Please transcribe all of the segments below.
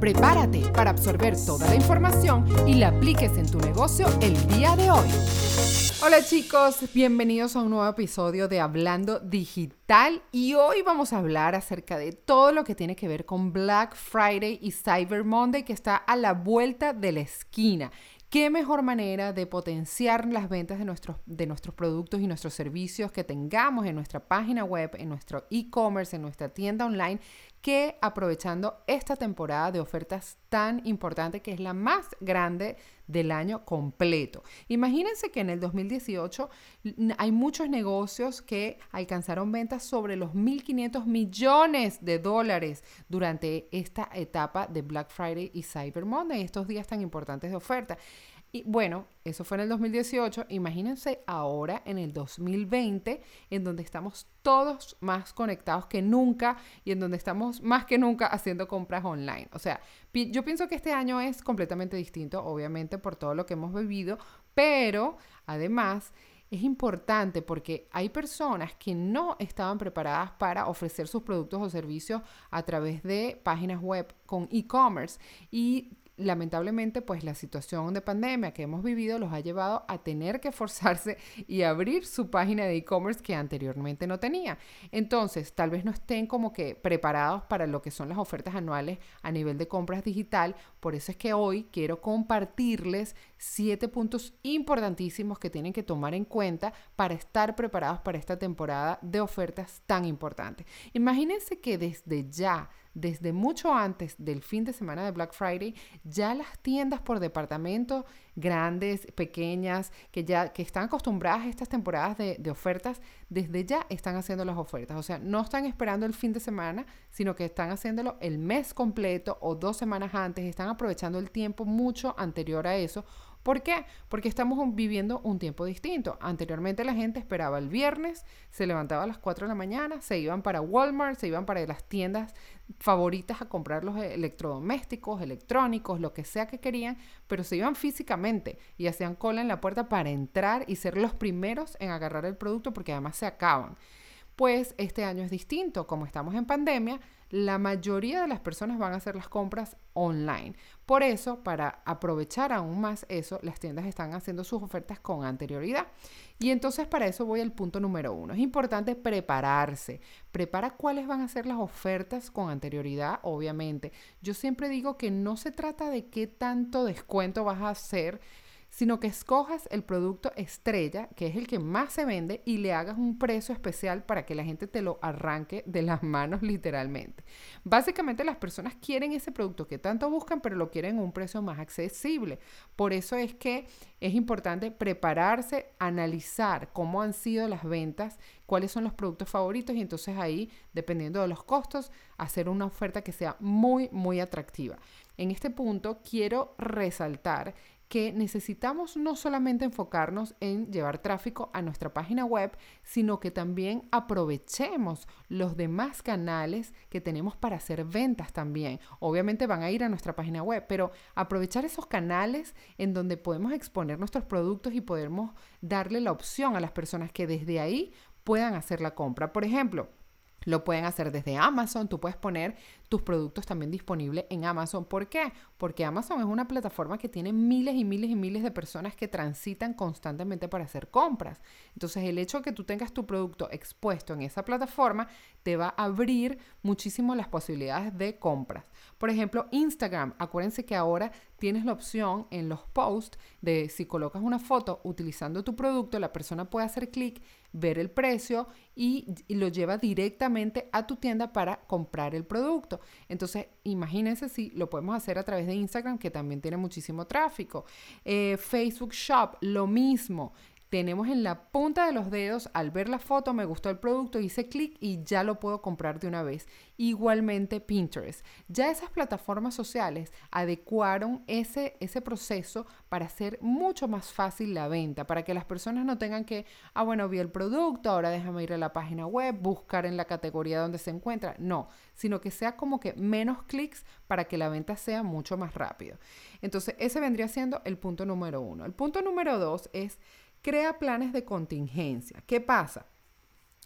Prepárate para absorber toda la información y la apliques en tu negocio el día de hoy. Hola chicos, bienvenidos a un nuevo episodio de Hablando Digital y hoy vamos a hablar acerca de todo lo que tiene que ver con Black Friday y Cyber Monday que está a la vuelta de la esquina. ¿Qué mejor manera de potenciar las ventas de nuestros, de nuestros productos y nuestros servicios que tengamos en nuestra página web, en nuestro e-commerce, en nuestra tienda online que aprovechando esta temporada de ofertas tan importante que es la más grande del año completo. Imagínense que en el 2018 hay muchos negocios que alcanzaron ventas sobre los 1.500 millones de dólares durante esta etapa de Black Friday y Cyber Monday, estos días tan importantes de oferta. Y bueno, eso fue en el 2018. Imagínense ahora en el 2020, en donde estamos todos más conectados que nunca y en donde estamos más que nunca haciendo compras online. O sea, yo pienso que este año es completamente distinto, obviamente, por todo lo que hemos vivido, pero además es importante porque hay personas que no estaban preparadas para ofrecer sus productos o servicios a través de páginas web con e-commerce y lamentablemente, pues la situación de pandemia que hemos vivido los ha llevado a tener que forzarse y abrir su página de e-commerce que anteriormente no tenía. Entonces, tal vez no estén como que preparados para lo que son las ofertas anuales a nivel de compras digital. Por eso es que hoy quiero compartirles siete puntos importantísimos que tienen que tomar en cuenta para estar preparados para esta temporada de ofertas tan importantes. Imagínense que desde ya desde mucho antes del fin de semana de Black Friday, ya las tiendas por departamento, grandes, pequeñas, que ya que están acostumbradas a estas temporadas de, de, ofertas, desde ya están haciendo las ofertas. O sea, no están esperando el fin de semana, sino que están haciéndolo el mes completo o dos semanas antes, están aprovechando el tiempo mucho anterior a eso ¿Por qué? Porque estamos viviendo un tiempo distinto. Anteriormente la gente esperaba el viernes, se levantaba a las 4 de la mañana, se iban para Walmart, se iban para las tiendas favoritas a comprar los electrodomésticos, electrónicos, lo que sea que querían, pero se iban físicamente y hacían cola en la puerta para entrar y ser los primeros en agarrar el producto porque además se acaban. Pues este año es distinto, como estamos en pandemia, la mayoría de las personas van a hacer las compras online. Por eso, para aprovechar aún más eso, las tiendas están haciendo sus ofertas con anterioridad. Y entonces para eso voy al punto número uno. Es importante prepararse. Prepara cuáles van a ser las ofertas con anterioridad, obviamente. Yo siempre digo que no se trata de qué tanto descuento vas a hacer sino que escojas el producto estrella, que es el que más se vende, y le hagas un precio especial para que la gente te lo arranque de las manos literalmente. Básicamente las personas quieren ese producto que tanto buscan, pero lo quieren a un precio más accesible. Por eso es que es importante prepararse, analizar cómo han sido las ventas, cuáles son los productos favoritos y entonces ahí, dependiendo de los costos, hacer una oferta que sea muy, muy atractiva. En este punto quiero resaltar que necesitamos no solamente enfocarnos en llevar tráfico a nuestra página web, sino que también aprovechemos los demás canales que tenemos para hacer ventas también. Obviamente van a ir a nuestra página web, pero aprovechar esos canales en donde podemos exponer nuestros productos y podemos darle la opción a las personas que desde ahí puedan hacer la compra. Por ejemplo, lo pueden hacer desde Amazon. Tú puedes poner tus productos también disponibles en Amazon. ¿Por qué? Porque Amazon es una plataforma que tiene miles y miles y miles de personas que transitan constantemente para hacer compras. Entonces, el hecho de que tú tengas tu producto expuesto en esa plataforma te va a abrir muchísimo las posibilidades de compras. Por ejemplo, Instagram. Acuérdense que ahora tienes la opción en los posts de si colocas una foto utilizando tu producto, la persona puede hacer clic, ver el precio y, lo lleva directamente a tu tienda para comprar el producto. Entonces, imagínense si lo podemos hacer a través de Instagram, que también tiene muchísimo tráfico. Eh, Facebook Shop, lo mismo. Tenemos en la punta de los dedos, al ver la foto, me gustó el producto, hice clic y ya lo puedo comprar de una vez. Igualmente Pinterest. Ya esas plataformas sociales adecuaron ese, ese proceso para hacer mucho más fácil la venta, para que las personas no tengan que, ah, bueno, vi el producto, ahora déjame ir a la página web, buscar en la categoría donde se encuentra. No, sino que sea como que menos clics para que la venta sea mucho más rápido. Entonces, ese vendría siendo el punto número uno. El punto número dos es crea planes de contingencia. ¿Qué pasa?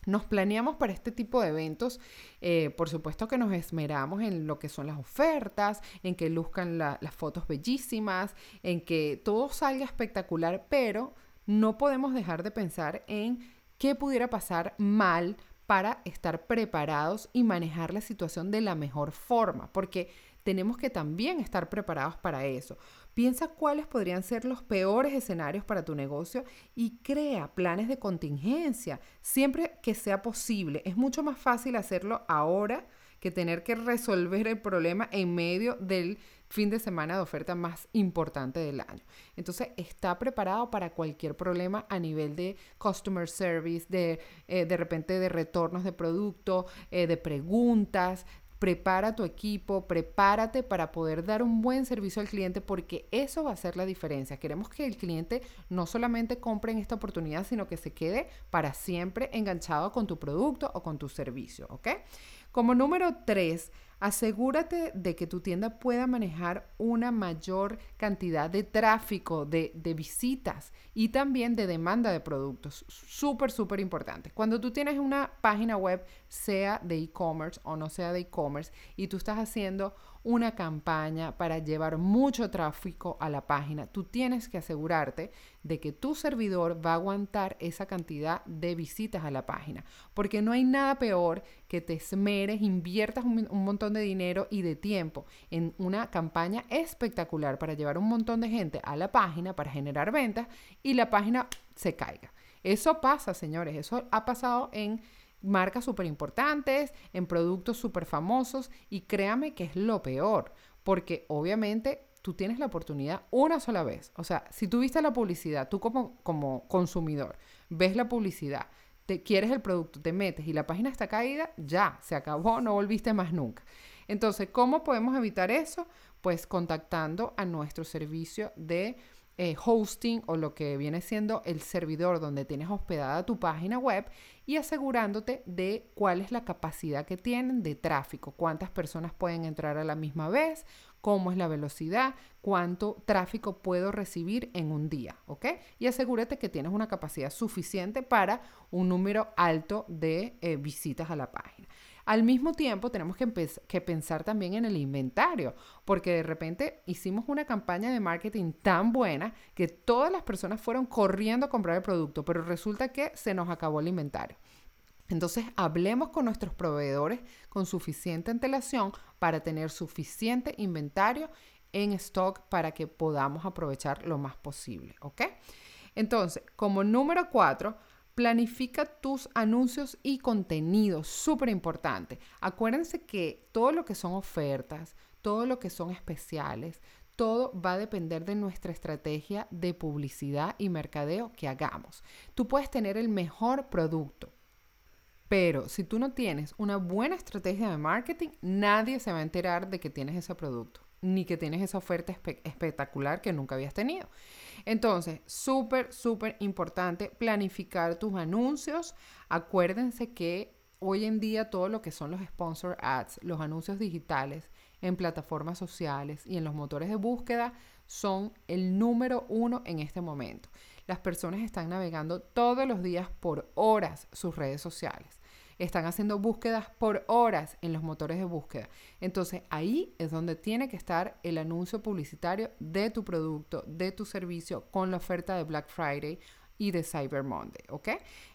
Nos planeamos para este tipo de eventos, eh, por supuesto que nos esmeramos en lo que son las ofertas, en que luzcan las fotos bellísimas, en que todo salga espectacular, pero no podemos dejar de pensar en qué pudiera pasar mal para estar preparados y manejar la situación de la mejor forma, porque tenemos que también estar preparados para eso. Piensa cuáles podrían ser los peores escenarios para tu negocio y crea planes de contingencia siempre que sea posible. Es mucho más fácil hacerlo ahora que tener que resolver el problema en medio del fin de semana de oferta más importante del año. Entonces, está preparado para cualquier problema a nivel de customer service, de eh, de repente de retornos de producto, eh, de preguntas, prepara tu equipo, prepárate para poder dar un buen servicio al cliente porque eso va a ser la diferencia. Queremos que el cliente no solamente compre en esta oportunidad, sino que se quede para siempre enganchado con tu producto o con tu servicio, ¿ok? Como número tres, asegúrate de que tu tienda pueda manejar una mayor cantidad de tráfico, de, de visitas y también de demanda de productos. Súper, súper importante. Cuando tú tienes una página web, sea de e-commerce o no sea de e-commerce, y tú estás haciendo una campaña para llevar mucho tráfico a la página, tú tienes que asegurarte de que tu servidor va a aguantar esa cantidad de visitas a la página, porque no hay nada peor que te esmeres, inviertas un, un montón de dinero y de tiempo en una campaña espectacular para llevar un montón de gente a la página para generar ventas y la página se caiga. Eso pasa, señores, eso ha pasado en marcas súper importantes, en productos súper famosos y créame que es lo peor, porque obviamente tú tienes la oportunidad una sola vez. O sea, si tú viste la publicidad, tú como, como consumidor, ves la publicidad, te quieres el producto, te metes y la página está caída, ya, se acabó, no volviste más nunca. Entonces, ¿cómo podemos evitar eso? Pues contactando a nuestro servicio de eh, hosting o lo que viene siendo el servidor donde tienes hospedada tu página web y asegurándote de cuál es la capacidad que tienen de tráfico, cuántas personas pueden entrar a la misma vez, cómo es la velocidad, cuánto tráfico puedo recibir en un día, ¿ok? Y asegúrate que tienes una capacidad suficiente para un número alto de eh, visitas a la página. Al mismo tiempo, tenemos que, que, pensar también en el inventario, porque de repente hicimos una campaña de marketing tan buena que todas las personas fueron corriendo a comprar el producto, pero resulta que se nos acabó el inventario. Entonces, hablemos con nuestros proveedores con suficiente antelación para tener suficiente inventario en stock para que podamos aprovechar lo más posible, ¿ok? Entonces, como número cuatro, Planifica tus anuncios y contenidos, súper importante. Acuérdense que todo lo que son ofertas, todo lo que son especiales, todo va a depender de nuestra estrategia de publicidad y mercadeo que hagamos. Tú puedes tener el mejor producto, pero si tú no tienes una buena estrategia de marketing, nadie se va a enterar de que tienes ese producto, ni que tienes esa oferta espectacular que nunca habías tenido. Entonces, súper, súper importante planificar tus anuncios. Acuérdense que hoy en día todo lo que son los sponsor ads, los anuncios digitales en plataformas sociales y en los motores de búsqueda son el número uno en este momento. Las personas están navegando todos los días por horas sus redes sociales están haciendo búsquedas por horas en los motores de búsqueda. Entonces ahí es donde tiene que estar el anuncio publicitario de tu producto, de tu servicio con la oferta de Black Friday y de Cyber Monday, ¿ok?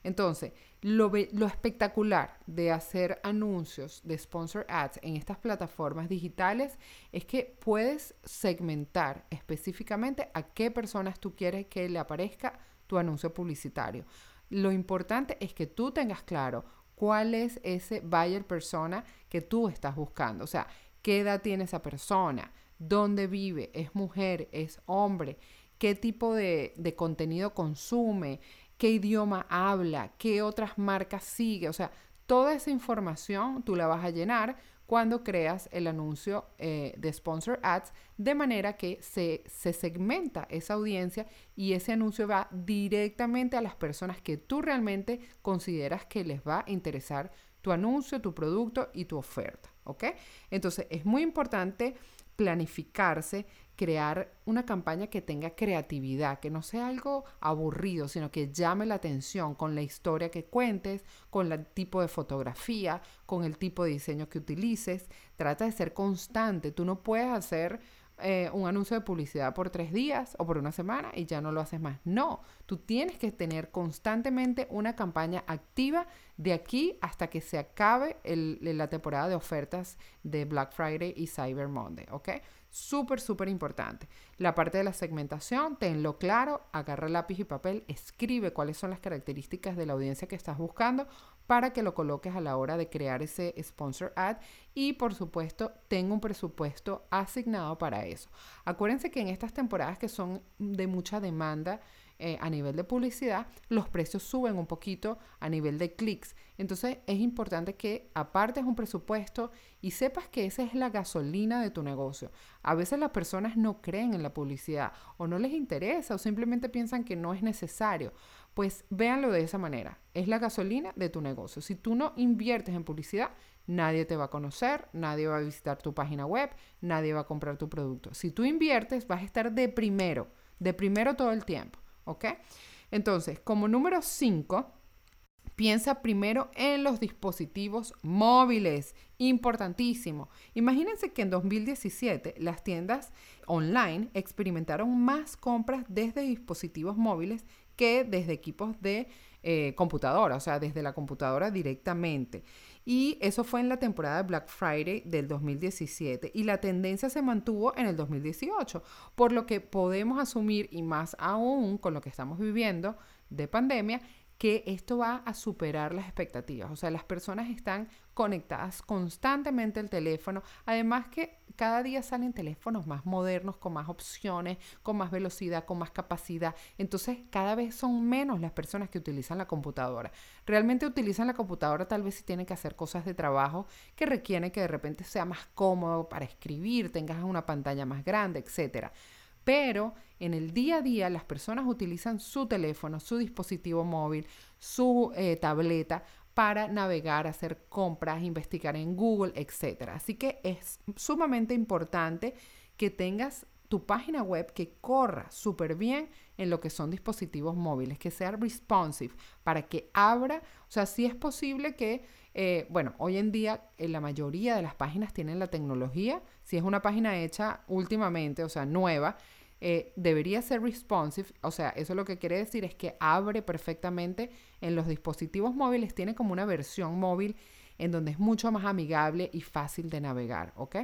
Entonces, lo, lo, espectacular de hacer anuncios de sponsor ads en estas plataformas digitales es que puedes segmentar específicamente a qué personas tú quieres que le aparezca tu anuncio publicitario. Lo importante es que tú tengas claro cuál es ese buyer persona que tú estás buscando. O sea, qué edad tiene esa persona, dónde vive, es mujer, es hombre, qué tipo de, de contenido consume, qué idioma habla, qué otras marcas sigue. O sea, toda esa información tú la vas a llenar cuando creas el anuncio eh, de Sponsor Ads, de manera que se, se, segmenta esa audiencia y ese anuncio va directamente a las personas que tú realmente consideras que les va a interesar tu anuncio, tu producto y tu oferta. ¿Ok? Entonces es muy importante planificarse, crear una campaña que tenga creatividad, que no sea algo aburrido, sino que llame la atención con la historia que cuentes, con el tipo de fotografía, con el tipo de diseño que utilices. Trata de ser constante. Tú no puedes hacer eh, un anuncio de publicidad por tres días o por una semana y ya no lo haces más. No, tú tienes que tener constantemente una campaña activa de aquí hasta que se acabe la temporada de ofertas de Black Friday y Cyber Monday, ¿ok? Súper, súper importante. La parte de la segmentación, tenlo claro, agarra lápiz y papel, escribe cuáles son las características de la audiencia que estás buscando para que lo coloques a la hora de crear ese sponsor ad y por supuesto tenga un presupuesto asignado para eso. Acuérdense que en estas temporadas que son de mucha demanda, eh, a nivel de publicidad, los precios suben un poquito a nivel de clics. Entonces es importante que apartes un presupuesto y sepas que esa es la gasolina de tu negocio. A veces las personas no creen en la publicidad o no les interesa o simplemente piensan que no es necesario. Pues véanlo de esa manera. Es la gasolina de tu negocio. Si tú no inviertes en publicidad, nadie te va a conocer, nadie va a visitar tu página web, nadie va a comprar tu producto. Si tú inviertes, vas a estar de primero, de primero todo el tiempo. ¿ok? Entonces, como número 5, piensa primero en los dispositivos móviles, importantísimo. Imagínense que en 2017 las tiendas online experimentaron más compras desde dispositivos móviles que desde equipos de eh, computadora, o sea, desde la computadora directamente. Y eso fue en la temporada de Black Friday del 2017 y la tendencia se mantuvo en el 2018, por lo que podemos asumir, y más aún con lo que estamos viviendo de pandemia, que esto va a superar las expectativas. O sea, las personas están conectadas constantemente al teléfono. Además que cada día salen teléfonos más modernos, con más opciones, con más velocidad, con más capacidad. Entonces, cada vez son menos las personas que utilizan la computadora. Realmente utilizan la computadora tal vez si tienen que hacer cosas de trabajo que requieren que de repente sea más cómodo para escribir, tengas una pantalla más grande, etcétera. Pero en el día a día las personas utilizan su teléfono, su dispositivo móvil, su eh, tableta para navegar, hacer compras, investigar en Google, etc. Así que es sumamente importante que tengas tu página web que corra súper bien en lo que son dispositivos móviles, que sea responsive, para que abra, o sea, si es posible que, eh, bueno, hoy en día en la mayoría de las páginas tienen la tecnología, si es una página hecha últimamente, o sea, nueva, eh, debería ser responsive, o sea, eso lo que quiere decir es que abre perfectamente en los dispositivos móviles, tiene como una versión móvil en donde es mucho más amigable y fácil de navegar, ¿ok?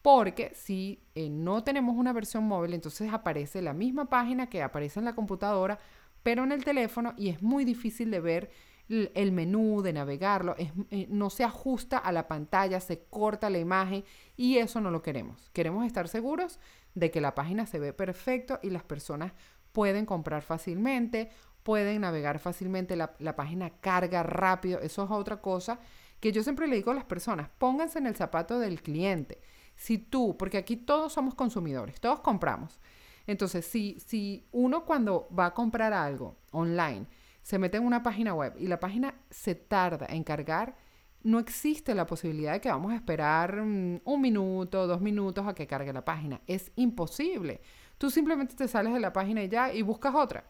Porque si eh, no tenemos una versión móvil, entonces aparece la misma página que aparece en la computadora, pero en el teléfono y es muy difícil de ver el menú, de navegarlo, eh, no se ajusta a la pantalla, se corta la imagen y eso no lo queremos. Queremos estar seguros de que la página se ve perfecto y las personas pueden comprar fácilmente, pueden navegar fácilmente, la, la página carga rápido, eso es otra cosa que yo siempre le digo a las personas, pónganse en el zapato del cliente. Si tú, porque aquí todos somos consumidores, todos compramos. Entonces, si, si uno cuando va a comprar algo online, se mete en una página web y la página se tarda en cargar, no existe la posibilidad de que vamos a esperar mm, un minuto, dos minutos a que cargue la página. Es imposible. Tú simplemente te sales de la página y ya y buscas otra.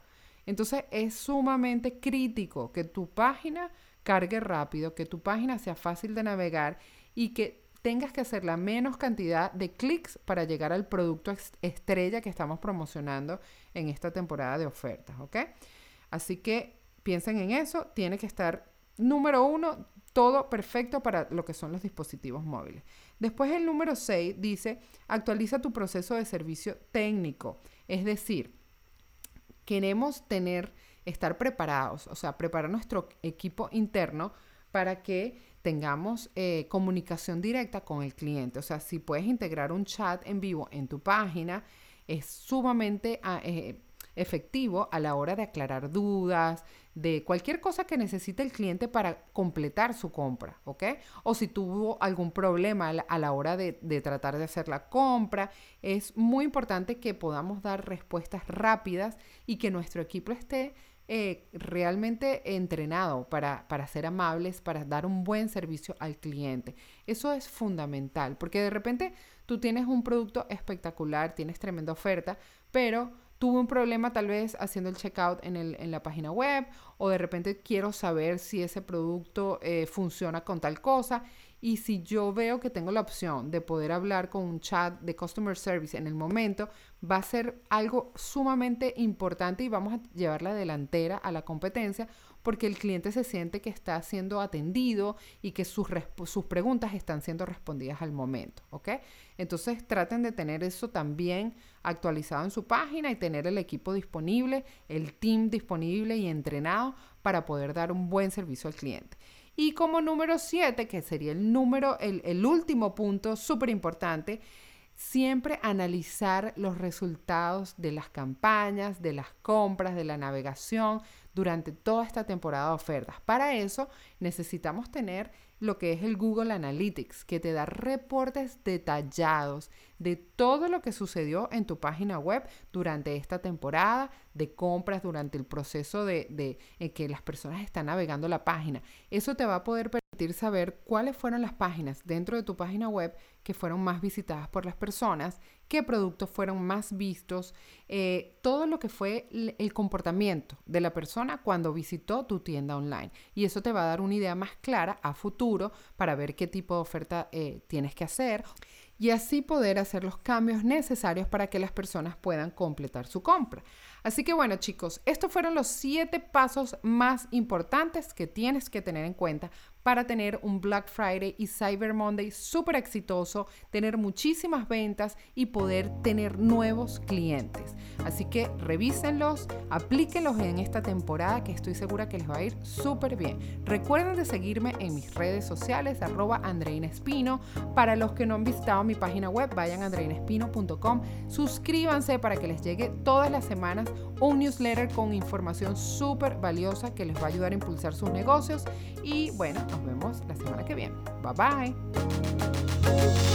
Entonces es sumamente crítico que tu página cargue rápido, que tu página sea fácil de navegar y que tengas que hacer la menos cantidad de clics para llegar al producto estrella que estamos promocionando en esta temporada de ofertas. Así que piensen en eso, tiene que estar número uno, todo perfecto para lo que son los dispositivos móviles. Después el número 6 dice, actualiza tu proceso de servicio técnico. Es decir, queremos tener, estar preparados, o sea, preparar nuestro equipo interno para que tengamos eh, comunicación directa con el cliente. O sea, si puedes integrar un chat en vivo en tu página, es sumamente ah, eh, efectivo a la hora de aclarar dudas, de cualquier cosa que necesite el cliente para completar su compra, ¿ok? O si tuvo algún problema a la, hora de, tratar de hacer la compra, es muy importante que podamos dar respuestas rápidas y que nuestro equipo esté eh, realmente entrenado para, para ser amables, para dar un buen servicio al cliente. Eso es fundamental, porque de repente tú tienes un producto espectacular, tienes tremenda oferta, pero tuve un problema tal vez haciendo el checkout en, el, en la página web o de repente quiero saber si ese producto eh, funciona con tal cosa. Y si yo veo que tengo la opción de poder hablar con un chat de customer service en el momento, va a ser algo sumamente importante y vamos a llevar la delantera a la competencia porque el cliente se siente que está siendo atendido y que sus, sus preguntas están siendo respondidas al momento, ¿ok? Entonces traten de tener eso también actualizado en su página y tener el equipo disponible, el team disponible y entrenado para poder dar un buen servicio al cliente. Y como número 7, que sería el número, el, el último punto súper importante, siempre analizar los resultados de las campañas, de las compras, de la navegación durante toda esta temporada de ofertas. Para eso necesitamos tener lo que es el Google Analytics, que te da reportes detallados de todo lo que sucedió en tu página web durante esta temporada de compras, durante el proceso de, que las personas están navegando la página. Eso te va a poder permitir saber cuáles fueron las páginas dentro de tu página web que fueron más visitadas por las personas, qué productos fueron más vistos, eh, todo lo que fue el comportamiento de la persona cuando visitó tu tienda online. Y eso te va a dar una idea más clara a futuro para ver qué tipo de oferta eh, tienes que hacer y así poder hacer los cambios necesarios para que las personas puedan completar su compra. Así que bueno chicos, estos fueron los siete pasos más importantes que tienes que tener en cuenta para tener un Black Friday y Cyber Monday súper exitoso, tener muchísimas ventas y poder tener nuevos clientes. Así que revísenlos, aplíquenlos en esta temporada que estoy segura que les va a ir súper bien. Recuerden de seguirme en mis redes sociales, arroba Andreina Espino. Para los que no han visitado mi página web, vayan a andreinespino.com. Suscríbanse para que les llegue todas las semanas un newsletter con información súper valiosa que les va a ayudar a impulsar sus negocios. Y bueno, nos vemos la semana que viene. Bye bye.